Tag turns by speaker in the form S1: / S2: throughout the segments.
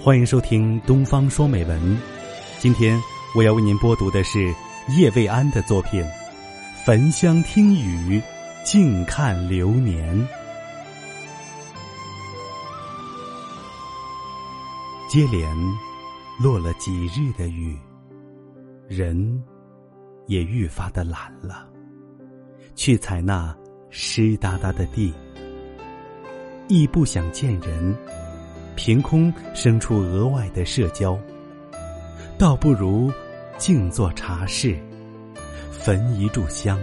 S1: 欢迎收听《东方说美文》。今天我要为您播读的是叶未安的作品《焚香听雨，静看流年》。接连落了几日的雨，人也愈发的懒了，去采那湿哒哒的地，亦不想见人，凭空生出额外的社交，倒不如静坐茶室，焚一炷香，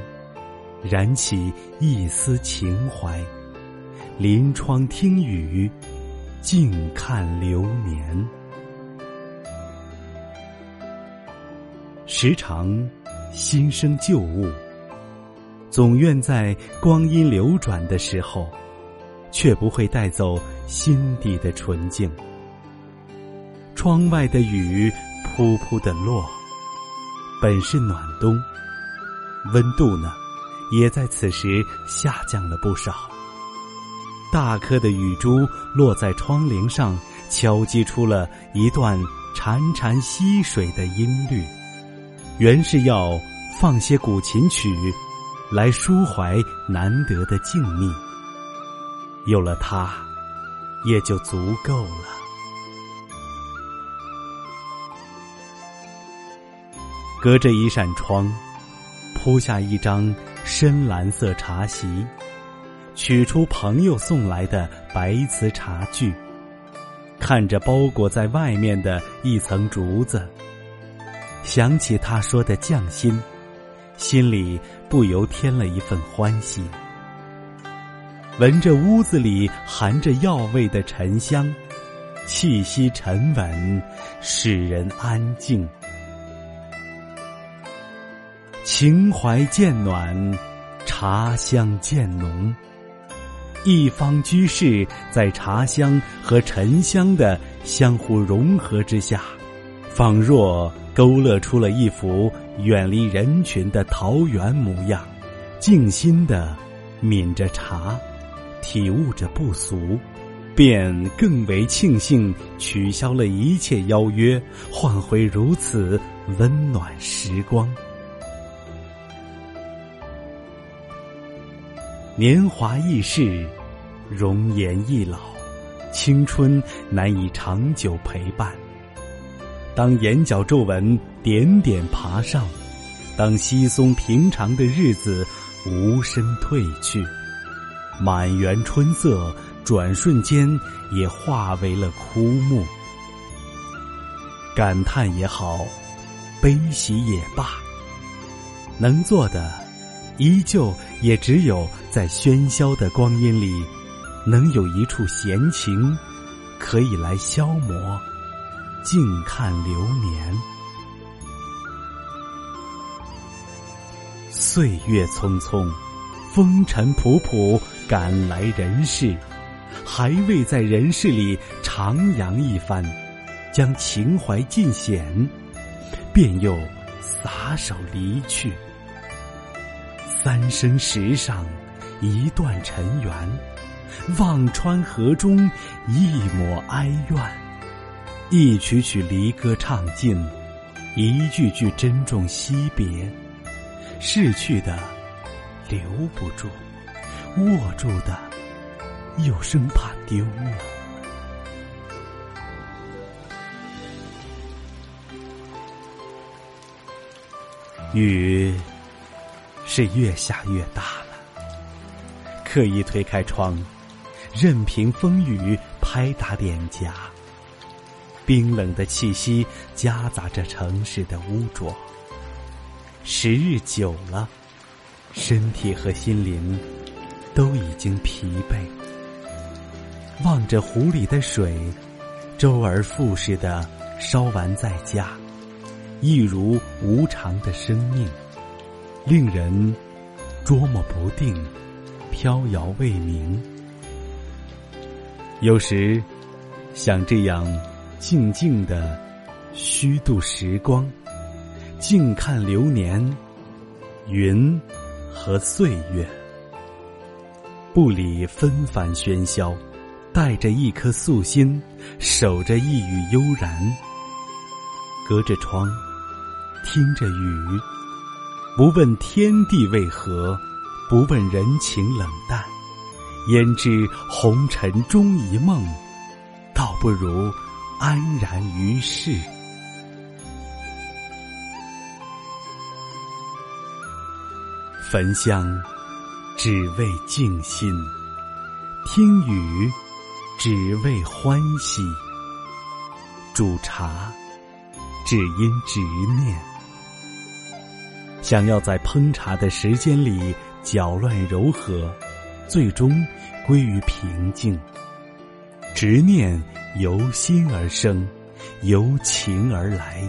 S1: 燃起一丝情怀，临窗听雨。静看流年，时常心生旧物，总愿在光阴流转的时候，却不会带走心底的纯净。窗外的雨扑扑的落，本是暖冬，温度呢，也在此时下降了不少。大颗的雨珠落在窗棂上，敲击出了一段潺潺溪水的音律。原是要放些古琴曲，来抒怀难得的静谧。有了它，也就足够了。隔着一扇窗，铺下一张深蓝色茶席。取出朋友送来的白瓷茶具，看着包裹在外面的一层竹子，想起他说的匠心，心里不由添了一份欢喜。闻着屋子里含着药味的沉香，气息沉稳，使人安静。情怀渐暖，茶香渐浓。一方居士在茶香和沉香的相互融合之下，仿若勾勒出了一幅远离人群的桃源模样，静心的抿着茶，体悟着不俗，便更为庆幸取消了一切邀约，换回如此温暖时光。年华易逝，容颜易老，青春难以长久陪伴。当眼角皱纹点点爬上，当稀松平常的日子无声褪去，满园春色转瞬间也化为了枯木。感叹也好，悲喜也罢，能做的。依旧也只有在喧嚣的光阴里，能有一处闲情，可以来消磨，静看流年。岁月匆匆，风尘仆仆赶来人世，还未在人世里徜徉一番，将情怀尽显，便又撒手离去。三生石上一段尘缘，忘川河中一抹哀怨，一曲曲离歌唱尽，一句句珍重惜别。逝去的留不住，握住的又生怕丢了。雨。是越下越大了。刻意推开窗，任凭风雨拍打脸颊。冰冷的气息夹杂着城市的污浊。时日久了，身体和心灵都已经疲惫。望着壶里的水，周而复始的烧完再加，一如无常的生命。令人捉摸不定，飘摇未明。有时想这样静静的虚度时光，静看流年、云和岁月，不理纷繁喧嚣，带着一颗素心，守着一隅悠然。隔着窗，听着雨，不问天地为何，不问人情冷淡，焉知红尘终一梦，倒不如安然于世。焚香，只为静心；听雨，只为欢喜；煮茶，只因执念。想要在烹茶的时间里搅乱柔和，最终归于平静。执念由心而生，由情而来。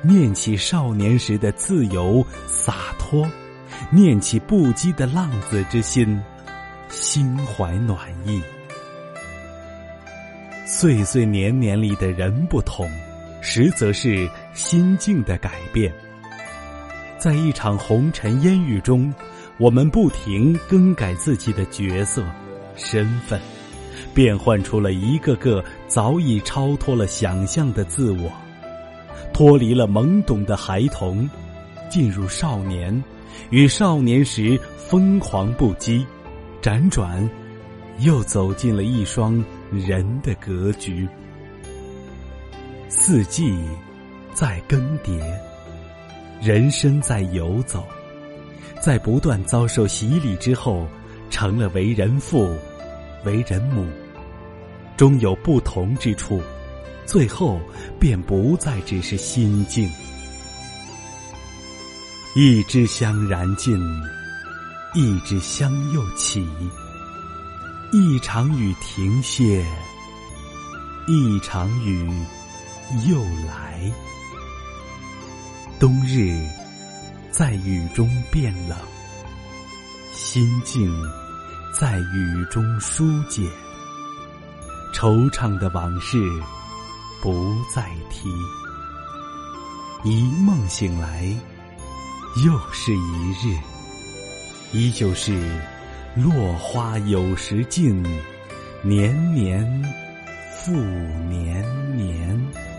S1: 念起少年时的自由洒脱。念起不羁的浪子之心，心怀暖意。岁岁年年里的人不同，实则是心境的改变。在一场红尘烟雨中，我们不停更改自己的角色、身份，变换出了一个个早已超脱了想象的自我，脱离了懵懂的孩童，进入少年。与少年时疯狂不羁，辗转，又走进了一双人的格局。四季在更迭，人生在游走，在不断遭受洗礼之后，成了为人父、为人母，终有不同之处，最后便不再只是心境。一支香燃尽，一支香又起。一场雨停歇，一场雨又来。冬日在雨中变冷，心境在雨中疏解。惆怅的往事不再提，一梦醒来。又是一日，依旧是落花有时尽，年年复年年。